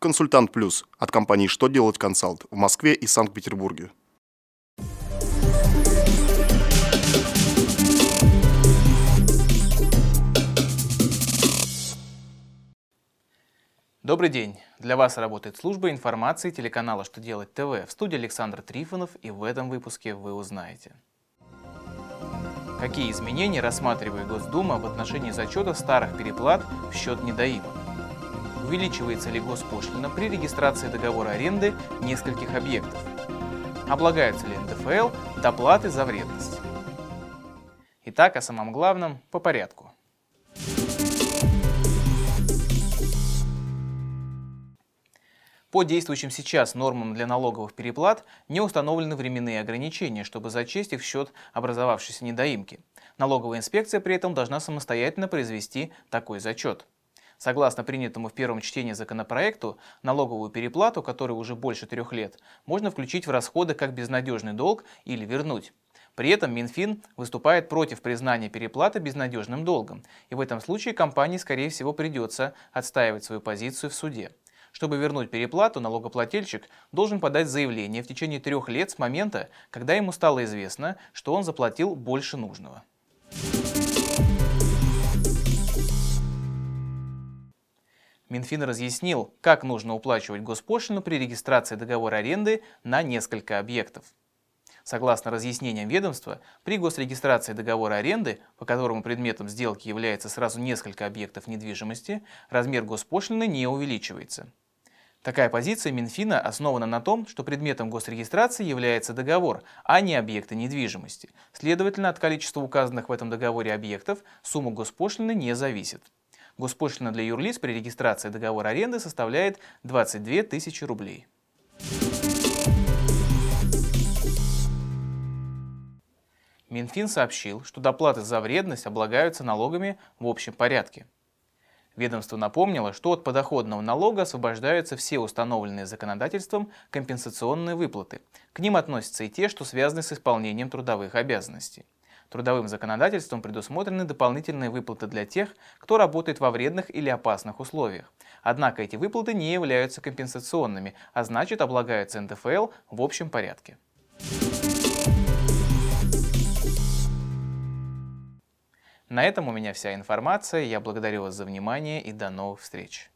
Консультант Плюс от компании «Что делать консалт» в Москве и Санкт-Петербурге. Добрый день! Для вас работает служба информации телеканала «Что делать ТВ» в студии Александр Трифонов и в этом выпуске вы узнаете. Какие изменения рассматривает Госдума в отношении зачета старых переплат в счет недоимок? Увеличивается ли госпошлина при регистрации договора аренды нескольких объектов? Облагаются ли НДФЛ доплаты за вредность? Итак, о самом главном по порядку. По действующим сейчас нормам для налоговых переплат не установлены временные ограничения, чтобы зачесть их в счет образовавшейся недоимки. Налоговая инспекция при этом должна самостоятельно произвести такой зачет. Согласно принятому в первом чтении законопроекту, налоговую переплату, которая уже больше трех лет, можно включить в расходы как безнадежный долг или вернуть. При этом Минфин выступает против признания переплаты безнадежным долгом, и в этом случае компании, скорее всего, придется отстаивать свою позицию в суде. Чтобы вернуть переплату, налогоплательщик должен подать заявление в течение трех лет с момента, когда ему стало известно, что он заплатил больше нужного. Минфин разъяснил, как нужно уплачивать госпошлину при регистрации договора аренды на несколько объектов. Согласно разъяснениям ведомства, при госрегистрации договора аренды, по которому предметом сделки является сразу несколько объектов недвижимости, размер госпошлины не увеличивается. Такая позиция Минфина основана на том, что предметом госрегистрации является договор, а не объекты недвижимости. Следовательно, от количества указанных в этом договоре объектов сумма госпошлины не зависит. Госпошлина для юрлиц при регистрации договора аренды составляет 22 тысячи рублей. Минфин сообщил, что доплаты за вредность облагаются налогами в общем порядке. Ведомство напомнило, что от подоходного налога освобождаются все установленные законодательством компенсационные выплаты. К ним относятся и те, что связаны с исполнением трудовых обязанностей. Трудовым законодательством предусмотрены дополнительные выплаты для тех, кто работает во вредных или опасных условиях. Однако эти выплаты не являются компенсационными, а значит облагаются НДФЛ в общем порядке. На этом у меня вся информация. Я благодарю вас за внимание и до новых встреч.